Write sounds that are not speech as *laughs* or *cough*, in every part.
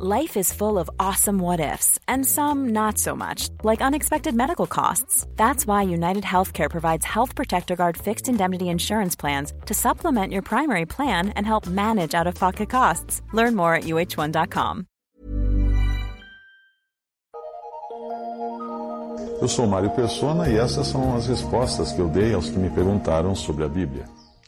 Life is full of awesome what ifs, and some not so much, like unexpected medical costs. That's why United Healthcare provides Health Protector Guard fixed indemnity insurance plans to supplement your primary plan and help manage out of pocket costs. Learn more at uh1.com. Eu sou Mário Persona e essas são as respostas que eu dei aos que me perguntaram sobre a Bíblia.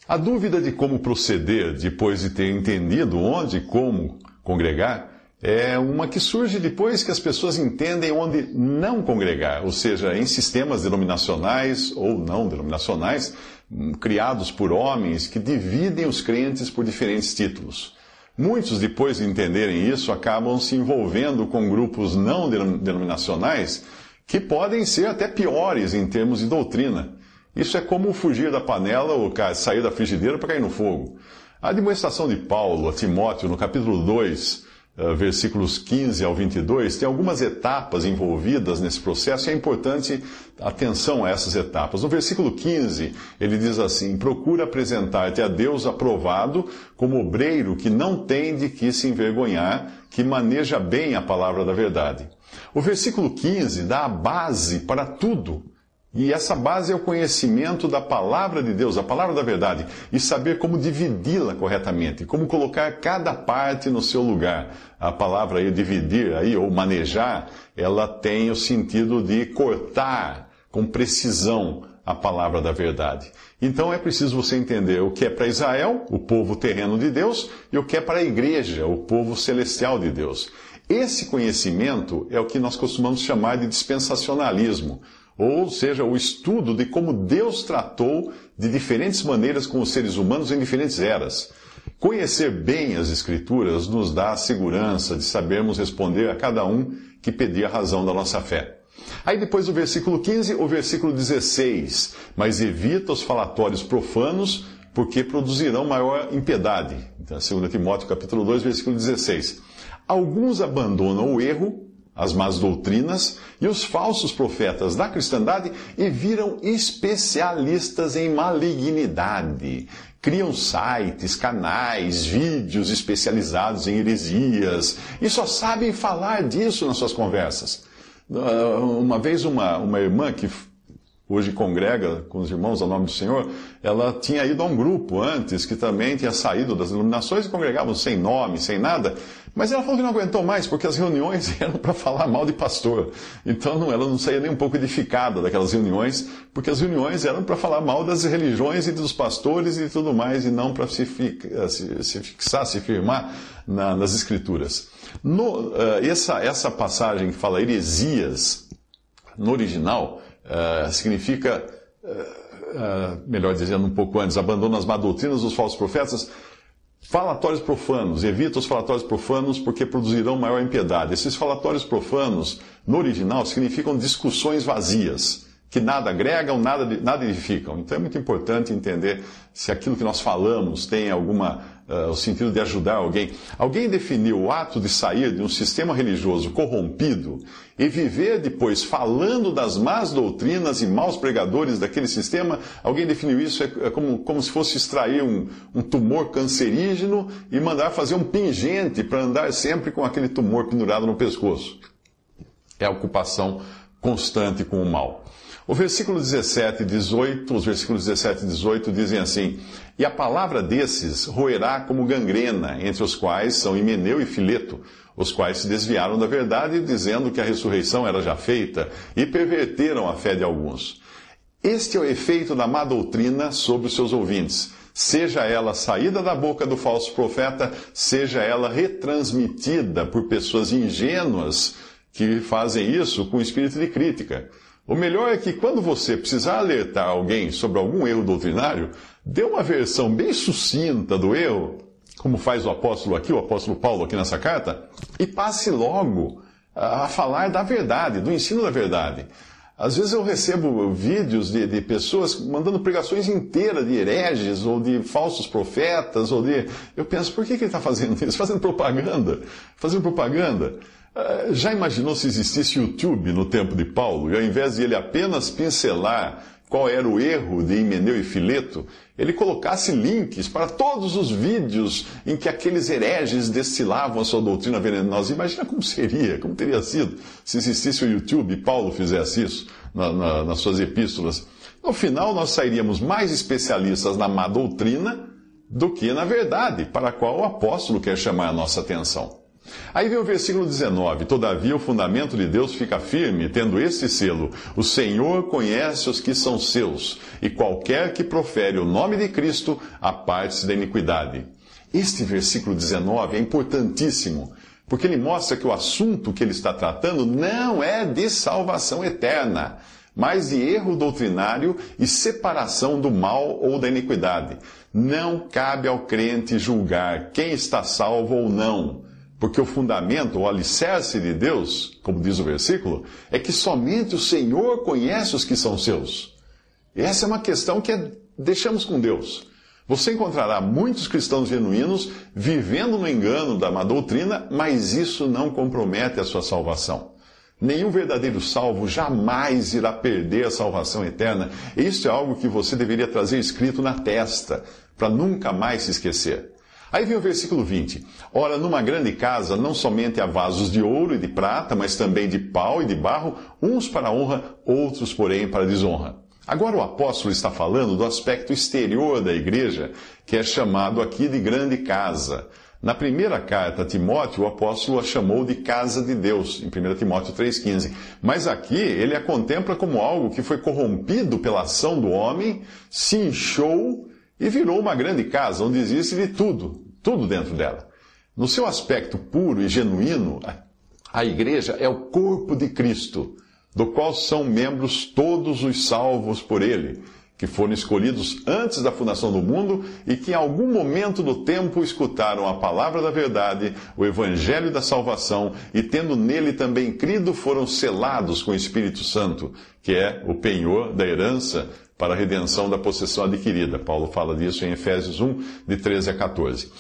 A dúvida de como proceder depois de ter entendido onde e como congregar é uma que surge depois que as pessoas entendem onde não congregar, ou seja, em sistemas denominacionais ou não denominacionais, hum, criados por homens que dividem os crentes por diferentes títulos. Muitos, depois de entenderem isso, acabam se envolvendo com grupos não denominacionais que podem ser até piores em termos de doutrina. Isso é como fugir da panela ou sair da frigideira para cair no fogo. A demonstração de Paulo a Timóteo, no capítulo 2, eh, versículos 15 ao 22, tem algumas etapas envolvidas nesse processo e é importante atenção a essas etapas. No versículo 15, ele diz assim: Procura apresentar-te a Deus aprovado como obreiro que não tem de que se envergonhar, que maneja bem a palavra da verdade. O versículo 15 dá a base para tudo e essa base é o conhecimento da palavra de Deus, a palavra da verdade, e saber como dividi-la corretamente, como colocar cada parte no seu lugar. A palavra aí, dividir aí, ou manejar, ela tem o sentido de cortar com precisão a palavra da verdade. Então é preciso você entender o que é para Israel, o povo terreno de Deus, e o que é para a igreja, o povo celestial de Deus. Esse conhecimento é o que nós costumamos chamar de dispensacionalismo ou seja, o estudo de como Deus tratou de diferentes maneiras com os seres humanos em diferentes eras. Conhecer bem as Escrituras nos dá a segurança de sabermos responder a cada um que pedir a razão da nossa fé. Aí depois do versículo 15, o versículo 16. Mas evita os falatórios profanos, porque produzirão maior impiedade. Então, 2 Timóteo capítulo 2, versículo 16. Alguns abandonam o erro as más doutrinas e os falsos profetas da cristandade e viram especialistas em malignidade. Criam sites, canais, vídeos especializados em heresias e só sabem falar disso nas suas conversas. Ah, uma vez, uma, uma irmã que hoje congrega com os irmãos ao nome do Senhor, ela tinha ido a um grupo antes que também tinha saído das iluminações e congregavam sem nome, sem nada. Mas ela falou que não aguentou mais, porque as reuniões *laughs* eram para falar mal de pastor. Então não, ela não saía nem um pouco edificada daquelas reuniões, porque as reuniões eram para falar mal das religiões e dos pastores e tudo mais, e não para se, se, se, fixar, se firmar na, nas escrituras. No, uh, essa, essa passagem que fala heresias, no original, uh, significa, uh, melhor dizendo um pouco antes, abandona as má doutrinas dos falsos profetas, falatórios profanos, evita os falatórios profanos porque produzirão maior impiedade. Esses falatórios profanos, no original, significam discussões vazias que nada agregam, nada, nada edificam. Então é muito importante entender se aquilo que nós falamos tem alguma uh, o sentido de ajudar alguém. Alguém definiu o ato de sair de um sistema religioso corrompido e viver depois falando das más doutrinas e maus pregadores daquele sistema. Alguém definiu isso é, é como, como se fosse extrair um, um tumor cancerígeno e mandar fazer um pingente para andar sempre com aquele tumor pendurado no pescoço. É a ocupação constante com o mal. O versículo 17 e 18, os versículos 17 e 18 dizem assim: E a palavra desses roerá como gangrena, entre os quais são Himeneu e Fileto, os quais se desviaram da verdade, dizendo que a ressurreição era já feita, e perverteram a fé de alguns. Este é o efeito da má doutrina sobre os seus ouvintes, seja ela saída da boca do falso profeta, seja ela retransmitida por pessoas ingênuas que fazem isso com espírito de crítica. O melhor é que quando você precisar alertar alguém sobre algum erro doutrinário, dê uma versão bem sucinta do erro, como faz o apóstolo aqui, o apóstolo Paulo aqui nessa carta, e passe logo a falar da verdade, do ensino da verdade. Às vezes eu recebo vídeos de, de, pessoas mandando pregações inteiras de hereges ou de falsos profetas, ou de. Eu penso, por que, que ele está fazendo isso? Fazendo propaganda. Fazendo propaganda. Ah, já imaginou se existisse YouTube no tempo de Paulo e ao invés de ele apenas pincelar qual era o erro de Himeneu e Fileto, ele colocasse links para todos os vídeos em que aqueles hereges destilavam a sua doutrina venenosa. Imagina como seria, como teria sido se existisse o YouTube e Paulo fizesse isso na, na, nas suas epístolas. No final, nós sairíamos mais especialistas na má doutrina do que na verdade, para a qual o apóstolo quer chamar a nossa atenção. Aí vem o versículo 19: Todavia o fundamento de Deus fica firme, tendo este selo: O Senhor conhece os que são seus, e qualquer que profere o nome de Cristo, aparte-se da iniquidade. Este versículo 19 é importantíssimo, porque ele mostra que o assunto que ele está tratando não é de salvação eterna, mas de erro doutrinário e separação do mal ou da iniquidade. Não cabe ao crente julgar quem está salvo ou não porque o fundamento, o alicerce de Deus, como diz o versículo, é que somente o Senhor conhece os que são seus. Essa é uma questão que é, deixamos com Deus. Você encontrará muitos cristãos genuínos vivendo no engano da má doutrina, mas isso não compromete a sua salvação. Nenhum verdadeiro salvo jamais irá perder a salvação eterna. Isso é algo que você deveria trazer escrito na testa, para nunca mais se esquecer. Aí vem o versículo 20. Ora, numa grande casa não somente há vasos de ouro e de prata, mas também de pau e de barro, uns para honra, outros, porém, para desonra. Agora o apóstolo está falando do aspecto exterior da igreja, que é chamado aqui de grande casa. Na primeira carta a Timóteo, o apóstolo a chamou de casa de Deus, em 1 Timóteo 3,15. Mas aqui ele a contempla como algo que foi corrompido pela ação do homem, se inchou e virou uma grande casa onde existe de tudo, tudo dentro dela. No seu aspecto puro e genuíno, a igreja é o corpo de Cristo, do qual são membros todos os salvos por ele, que foram escolhidos antes da fundação do mundo e que em algum momento do tempo escutaram a palavra da verdade, o evangelho da salvação e tendo nele também crido, foram selados com o Espírito Santo, que é o penhor da herança para a redenção da possessão adquirida. Paulo fala disso em Efésios 1, de 13 a 14.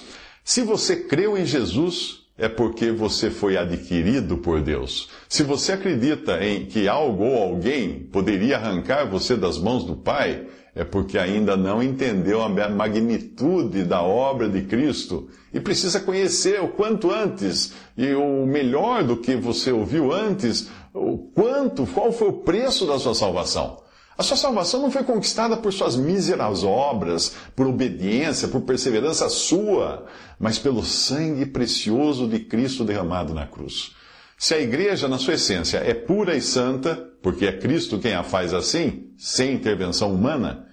Se você creu em Jesus, é porque você foi adquirido por Deus. Se você acredita em que algo ou alguém poderia arrancar você das mãos do Pai, é porque ainda não entendeu a magnitude da obra de Cristo e precisa conhecer o quanto antes e o melhor do que você ouviu antes, o quanto, qual foi o preço da sua salvação. A sua salvação não foi conquistada por suas míseras obras, por obediência, por perseverança sua, mas pelo sangue precioso de Cristo derramado na cruz. Se a igreja, na sua essência, é pura e santa, porque é Cristo quem a faz assim, sem intervenção humana,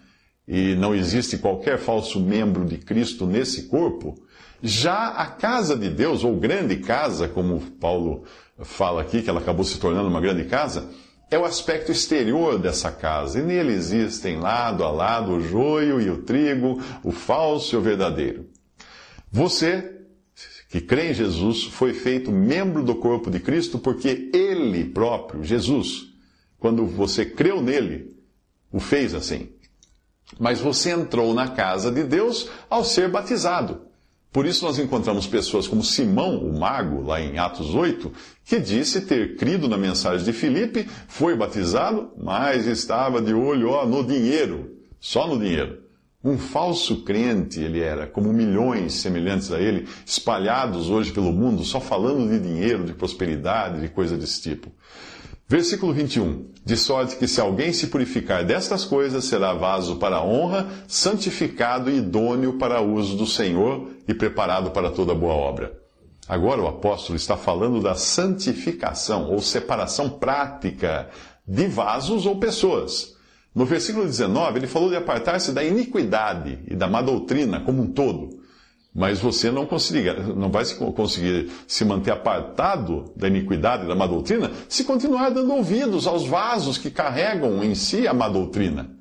e não existe qualquer falso membro de Cristo nesse corpo, já a casa de Deus, ou grande casa, como Paulo fala aqui, que ela acabou se tornando uma grande casa, é o aspecto exterior dessa casa, e nele existem lado a lado o joio e o trigo, o falso e o verdadeiro. Você, que crê em Jesus, foi feito membro do corpo de Cristo porque Ele próprio, Jesus, quando você creu nele, o fez assim. Mas você entrou na casa de Deus ao ser batizado. Por isso nós encontramos pessoas como Simão, o mago, lá em Atos 8, que disse ter crido na mensagem de Filipe, foi batizado, mas estava de olho ó, no dinheiro, só no dinheiro. Um falso crente ele era, como milhões semelhantes a ele, espalhados hoje pelo mundo, só falando de dinheiro, de prosperidade, de coisa desse tipo. Versículo 21. De sorte que se alguém se purificar destas coisas, será vaso para honra, santificado e idôneo para uso do Senhor e preparado para toda boa obra. Agora o apóstolo está falando da santificação ou separação prática de vasos ou pessoas. No versículo 19, ele falou de apartar-se da iniquidade e da má doutrina como um todo. Mas você não, não vai conseguir se manter apartado da iniquidade e da má doutrina se continuar dando ouvidos aos vasos que carregam em si a má doutrina.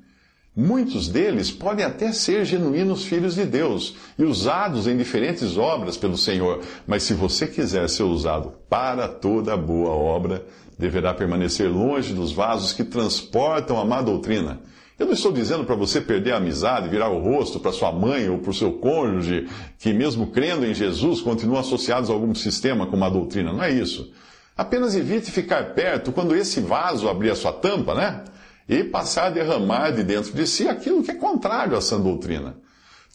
Muitos deles podem até ser genuínos filhos de Deus e usados em diferentes obras pelo Senhor, mas se você quiser ser usado para toda boa obra, deverá permanecer longe dos vasos que transportam a má doutrina eu não estou dizendo para você perder a amizade, virar o rosto para sua mãe ou para o seu cônjuge, que mesmo crendo em Jesus continuam associados a algum sistema com uma doutrina. Não é isso. Apenas evite ficar perto quando esse vaso abrir a sua tampa, né? E passar a derramar de dentro de si aquilo que é contrário à sã doutrina.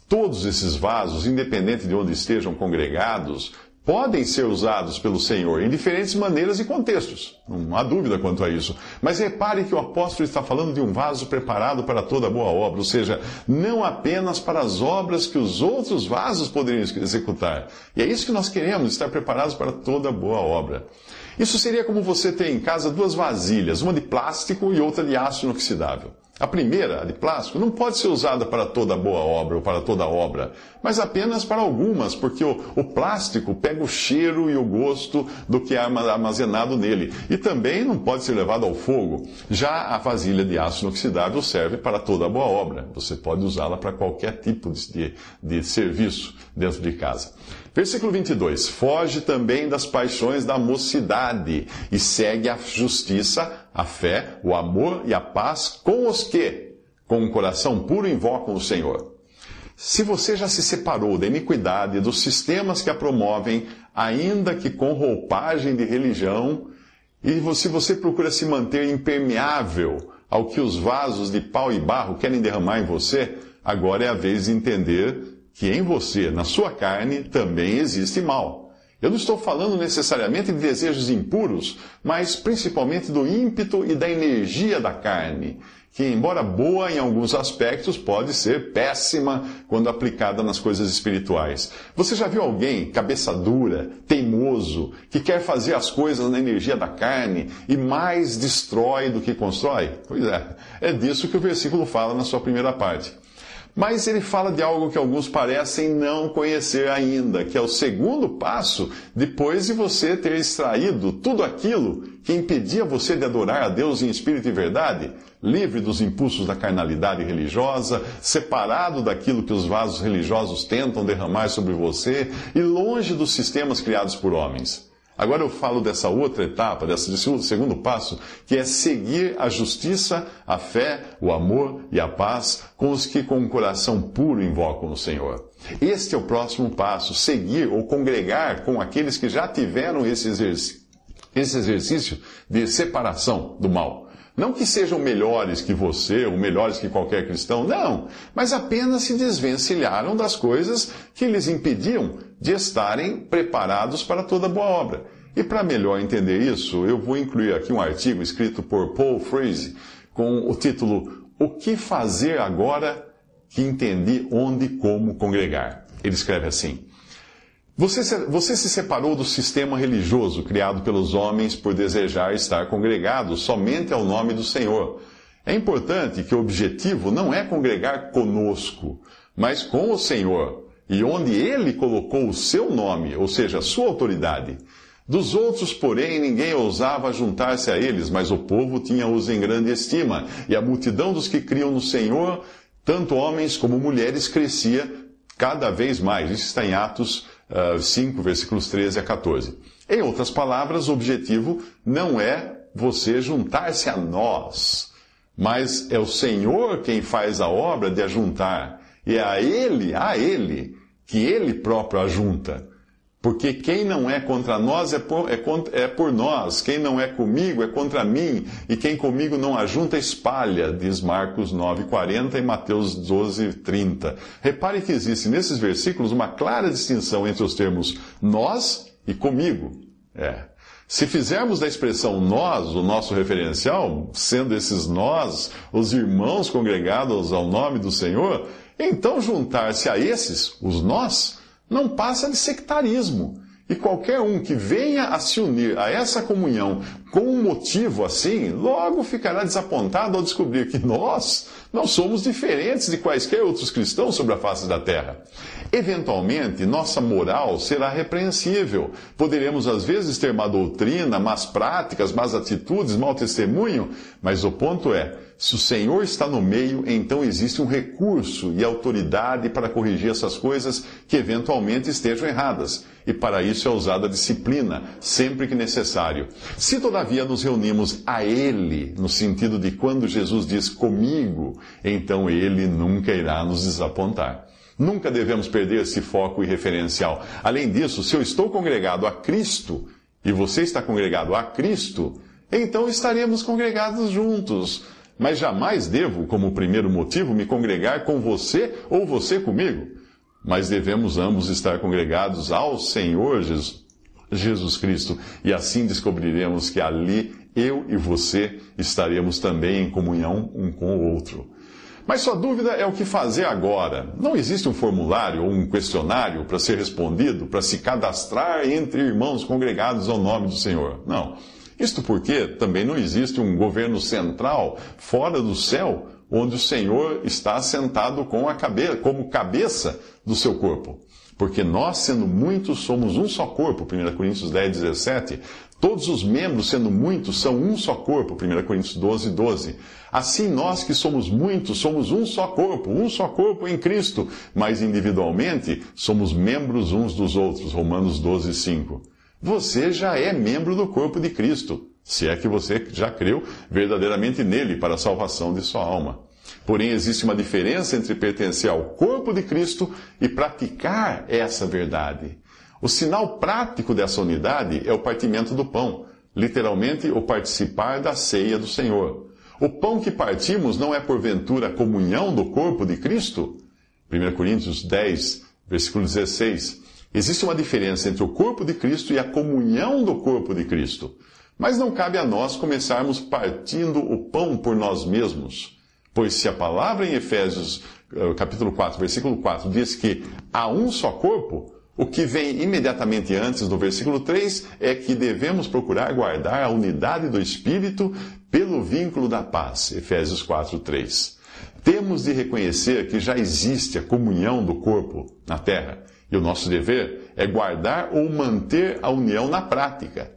Todos esses vasos, independente de onde estejam congregados, podem ser usados pelo Senhor em diferentes maneiras e contextos. Não há dúvida quanto a isso. Mas repare que o apóstolo está falando de um vaso preparado para toda boa obra, ou seja, não apenas para as obras que os outros vasos poderiam executar. E é isso que nós queremos, estar preparados para toda boa obra. Isso seria como você ter em casa duas vasilhas, uma de plástico e outra de aço inoxidável. A primeira, a de plástico, não pode ser usada para toda boa obra ou para toda obra, mas apenas para algumas, porque o, o, plástico pega o cheiro e o gosto do que é armazenado nele. E também não pode ser levado ao fogo. Já a vasilha de aço inoxidável serve para toda boa obra. Você pode usá-la para qualquer tipo de, de, de serviço dentro de casa. Versículo 22. Foge também das paixões da mocidade e segue a justiça, a fé, o amor e a paz com os que, com um coração puro, invocam o Senhor. Se você já se separou da iniquidade dos sistemas que a promovem, ainda que com roupagem de religião, e se você procura se manter impermeável ao que os vasos de pau e barro querem derramar em você, agora é a vez de entender que em você, na sua carne, também existe mal. Eu não estou falando necessariamente de desejos impuros, mas principalmente do ímpeto e da energia da carne, que, embora boa em alguns aspectos, pode ser péssima quando aplicada nas coisas espirituais. Você já viu alguém cabeça dura, teimoso, que quer fazer as coisas na energia da carne e mais destrói do que constrói? Pois é, é disso que o versículo fala na sua primeira parte. Mas ele fala de algo que alguns parecem não conhecer ainda, que é o segundo passo depois de você ter extraído tudo aquilo que impedia você de adorar a Deus em espírito e verdade, livre dos impulsos da carnalidade religiosa, separado daquilo que os vasos religiosos tentam derramar sobre você e longe dos sistemas criados por homens. Agora eu falo dessa outra etapa, desse segundo passo, que é seguir a justiça, a fé, o amor e a paz com os que com um coração puro invocam o Senhor. Este é o próximo passo, seguir ou congregar com aqueles que já tiveram esse exercício, esse exercício de separação do mal. Não que sejam melhores que você ou melhores que qualquer cristão, não, mas apenas se desvencilharam das coisas que lhes impediam de estarem preparados para toda boa obra. E para melhor entender isso, eu vou incluir aqui um artigo escrito por Paul Freese com o título O que fazer agora que entendi onde e como congregar. Ele escreve assim: você se, você se separou do sistema religioso criado pelos homens por desejar estar congregado somente ao nome do Senhor. É importante que o objetivo não é congregar conosco, mas com o Senhor, e onde Ele colocou o seu nome, ou seja, a sua autoridade. Dos outros, porém, ninguém ousava juntar-se a eles, mas o povo tinha-os em grande estima, e a multidão dos que criam no Senhor, tanto homens como mulheres, crescia cada vez mais. Isso está em Atos 5, ah, versículos 13 a 14. Em outras palavras, o objetivo não é você juntar-se a nós, mas é o Senhor quem faz a obra de ajuntar. E é a Ele, a Ele, que Ele próprio ajunta. Porque quem não é contra nós é por, é, é por, nós, quem não é comigo é contra mim, e quem comigo não ajunta espalha, diz Marcos 9,40 e Mateus 12,30. Repare que existe nesses versículos uma clara distinção entre os termos nós e comigo. É. Se fizermos da expressão nós o nosso referencial, sendo esses nós os irmãos congregados ao nome do Senhor, então juntar-se a esses, os nós, não passa de sectarismo. E qualquer um que venha a se unir a essa comunhão com um motivo assim, logo ficará desapontado ao descobrir que nós não somos diferentes de quaisquer outros cristãos sobre a face da terra. Eventualmente, nossa moral será repreensível. Poderemos às vezes ter má doutrina, más práticas, más atitudes, mau testemunho, mas o ponto é, se o Senhor está no meio, então existe um recurso e autoridade para corrigir essas coisas que eventualmente estejam erradas. E para isso é usada a disciplina, sempre que necessário. Se todavia nos reunimos a Ele, no sentido de quando Jesus diz comigo, então Ele nunca irá nos desapontar. Nunca devemos perder esse foco e referencial. Além disso, se eu estou congregado a Cristo e você está congregado a Cristo, então estaremos congregados juntos mas jamais devo, como primeiro motivo, me congregar com você ou você comigo. Mas devemos ambos estar congregados ao Senhor Jesus, Cristo, e assim descobriremos que ali eu e você estaremos também em comunhão um com o outro. Mas sua dúvida é o que fazer agora. Não existe um formulário ou um questionário para ser respondido, para se cadastrar entre irmãos congregados ao nome do Senhor. Não. Isto porque também não existe um governo central fora do céu onde o Senhor está assentado com a cabeça, como cabeça do seu corpo. Porque nós, sendo muitos, somos um só corpo, 1 Coríntios 10, 17. Todos os membros, sendo muitos, são um só corpo, 1 Coríntios 12, 12. Assim, nós que somos muitos, somos um só corpo, um só corpo em Cristo, mas individualmente somos membros uns dos outros, Romanos 12, 5. Você já é membro do corpo de Cristo, se é que você já creu verdadeiramente nele para a salvação de sua alma. Porém, existe uma diferença entre pertencer ao corpo de Cristo e praticar essa verdade. O sinal prático dessa unidade é o partimento do pão, literalmente, o participar da ceia do Senhor. O pão que partimos não é porventura a comunhão do corpo de Cristo? 1 Coríntios 10, versículo 16. Existe uma diferença entre o corpo de Cristo e a comunhão do corpo de Cristo. Mas não cabe a nós começarmos partindo o pão por nós mesmos. Pois se a palavra em Efésios eh, capítulo 4, versículo 4 diz que há um só corpo, o que vem imediatamente antes do versículo 3 é que devemos procurar guardar a unidade do Espírito pelo vínculo da paz. Efésios 4, 3. Temos de reconhecer que já existe a comunhão do corpo na terra, e o nosso dever é guardar ou manter a união na prática.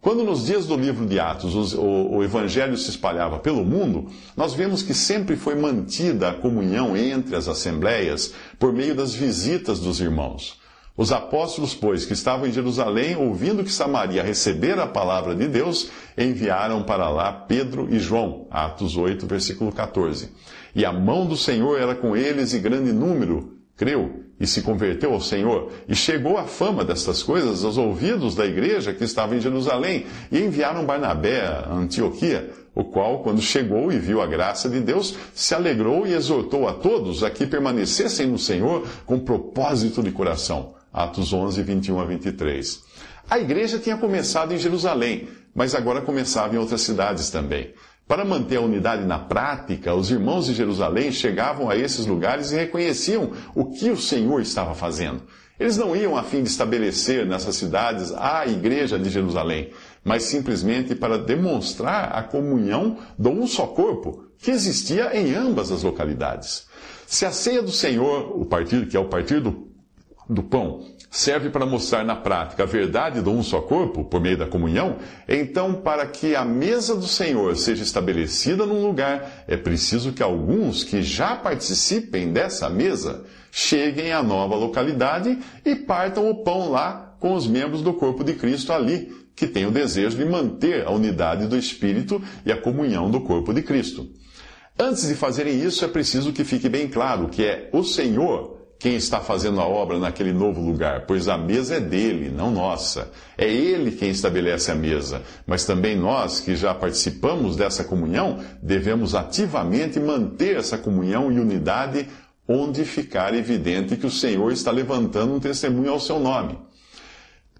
Quando nos dias do livro de Atos o, o, Evangelho se espalhava pelo mundo, nós vemos que sempre foi mantida a comunhão entre as assembleias por meio das visitas dos irmãos. Os apóstolos, pois, que estavam em Jerusalém, ouvindo que Samaria recebera a palavra de Deus, enviaram para lá Pedro e João. Atos 8, versículo 14. E a mão do Senhor era com eles e grande número creu e se converteu ao Senhor, e chegou a fama destas coisas aos ouvidos da igreja que estava em Jerusalém, e enviaram Barnabé a Antioquia, o qual, quando chegou e viu a graça de Deus, se alegrou e exortou a todos a que permanecessem no Senhor com propósito de coração. Atos 11, 21 a 23. A igreja tinha começado em Jerusalém, mas agora começava em outras cidades também. Para manter a unidade na prática, os irmãos de Jerusalém chegavam a esses lugares e reconheciam o que o Senhor estava fazendo. Eles não iam a fim de estabelecer nessas cidades a igreja de Jerusalém, mas simplesmente para demonstrar a comunhão do um só corpo que existia em ambas as localidades. Se a ceia do Senhor, o partido que é o partido do pão serve para mostrar na prática a verdade do um só corpo, por meio da comunhão, então, para que a mesa do Senhor seja estabelecida num lugar, é preciso que alguns que já participem dessa mesa cheguem à nova localidade e partam o pão lá com os membros do corpo de Cristo ali, que têm o desejo de manter a unidade do Espírito e a comunhão do corpo de Cristo. Antes de fazerem isso, é preciso que fique bem claro que é o Senhor quem está fazendo a obra naquele novo lugar, pois a mesa é dele, não nossa. É ele quem estabelece a mesa, mas também nós, que já participamos dessa comunhão, devemos ativamente manter essa comunhão e unidade onde ficar evidente que o Senhor está levantando um testemunho ao seu nome.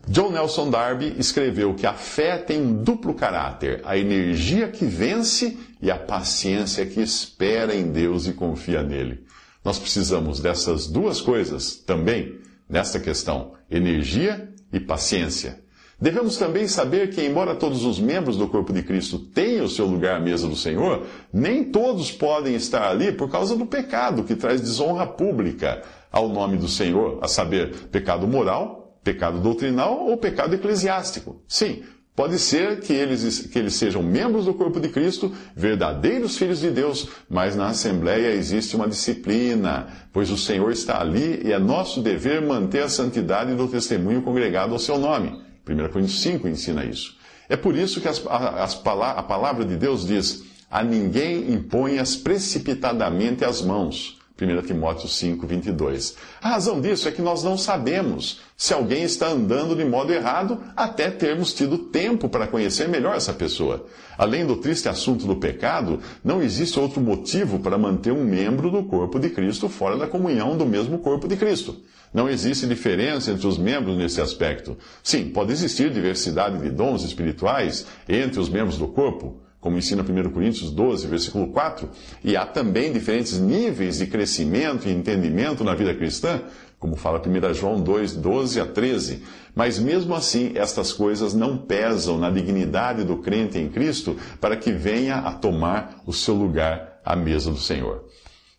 John Nelson Darby escreveu que a fé tem um duplo caráter: a energia que vence e a paciência que espera em Deus e confia nele. Nós precisamos dessas duas coisas também nesta questão: energia e paciência. Devemos também saber que, embora todos os membros do corpo de Cristo tenham o seu lugar à mesa do Senhor, nem todos podem estar ali por causa do pecado que traz desonra pública ao nome do Senhor, a saber, pecado moral, pecado doutrinal ou pecado eclesiástico. Sim, Pode ser que eles, que eles sejam membros do corpo de Cristo, verdadeiros filhos de Deus, mas na Assembleia existe uma disciplina, pois o Senhor está ali e é nosso dever manter a santidade do testemunho congregado ao seu nome. 1 Coríntios 5 ensina isso. É por isso que as, as, a palavra de Deus diz: A ninguém imponhas precipitadamente as mãos. 1 Timóteo 5, 22. A razão disso é que nós não sabemos se alguém está andando de modo errado até termos tido tempo para conhecer melhor essa pessoa. Além do triste assunto do pecado, não existe outro motivo para manter um membro do corpo de Cristo fora da comunhão do mesmo corpo de Cristo. Não existe diferença entre os membros nesse aspecto. Sim, pode existir diversidade de dons espirituais entre os membros do corpo como ensina 1 Coríntios 12, versículo 4, e há também diferentes níveis de crescimento e entendimento na vida cristã, como fala 1 João 2, 12 a 13. Mas mesmo assim, estas coisas não pesam na dignidade do crente em Cristo para que venha a tomar o seu lugar à mesa do Senhor.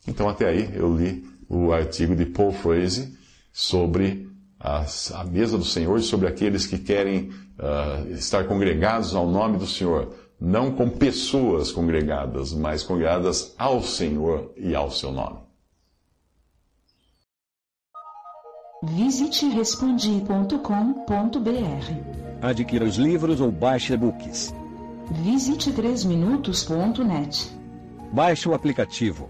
Então, até aí, eu li o artigo de Paul Frazee sobre a, a mesa do Senhor e sobre aqueles que querem uh, estar congregados ao nome do Senhor não com pessoas congregadas, mas congregadas ao Senhor e ao seu nome. Visite respondi.com.br. Adquira os livros ou baixe e-books. Visite 3minutos.net. Baixe o aplicativo.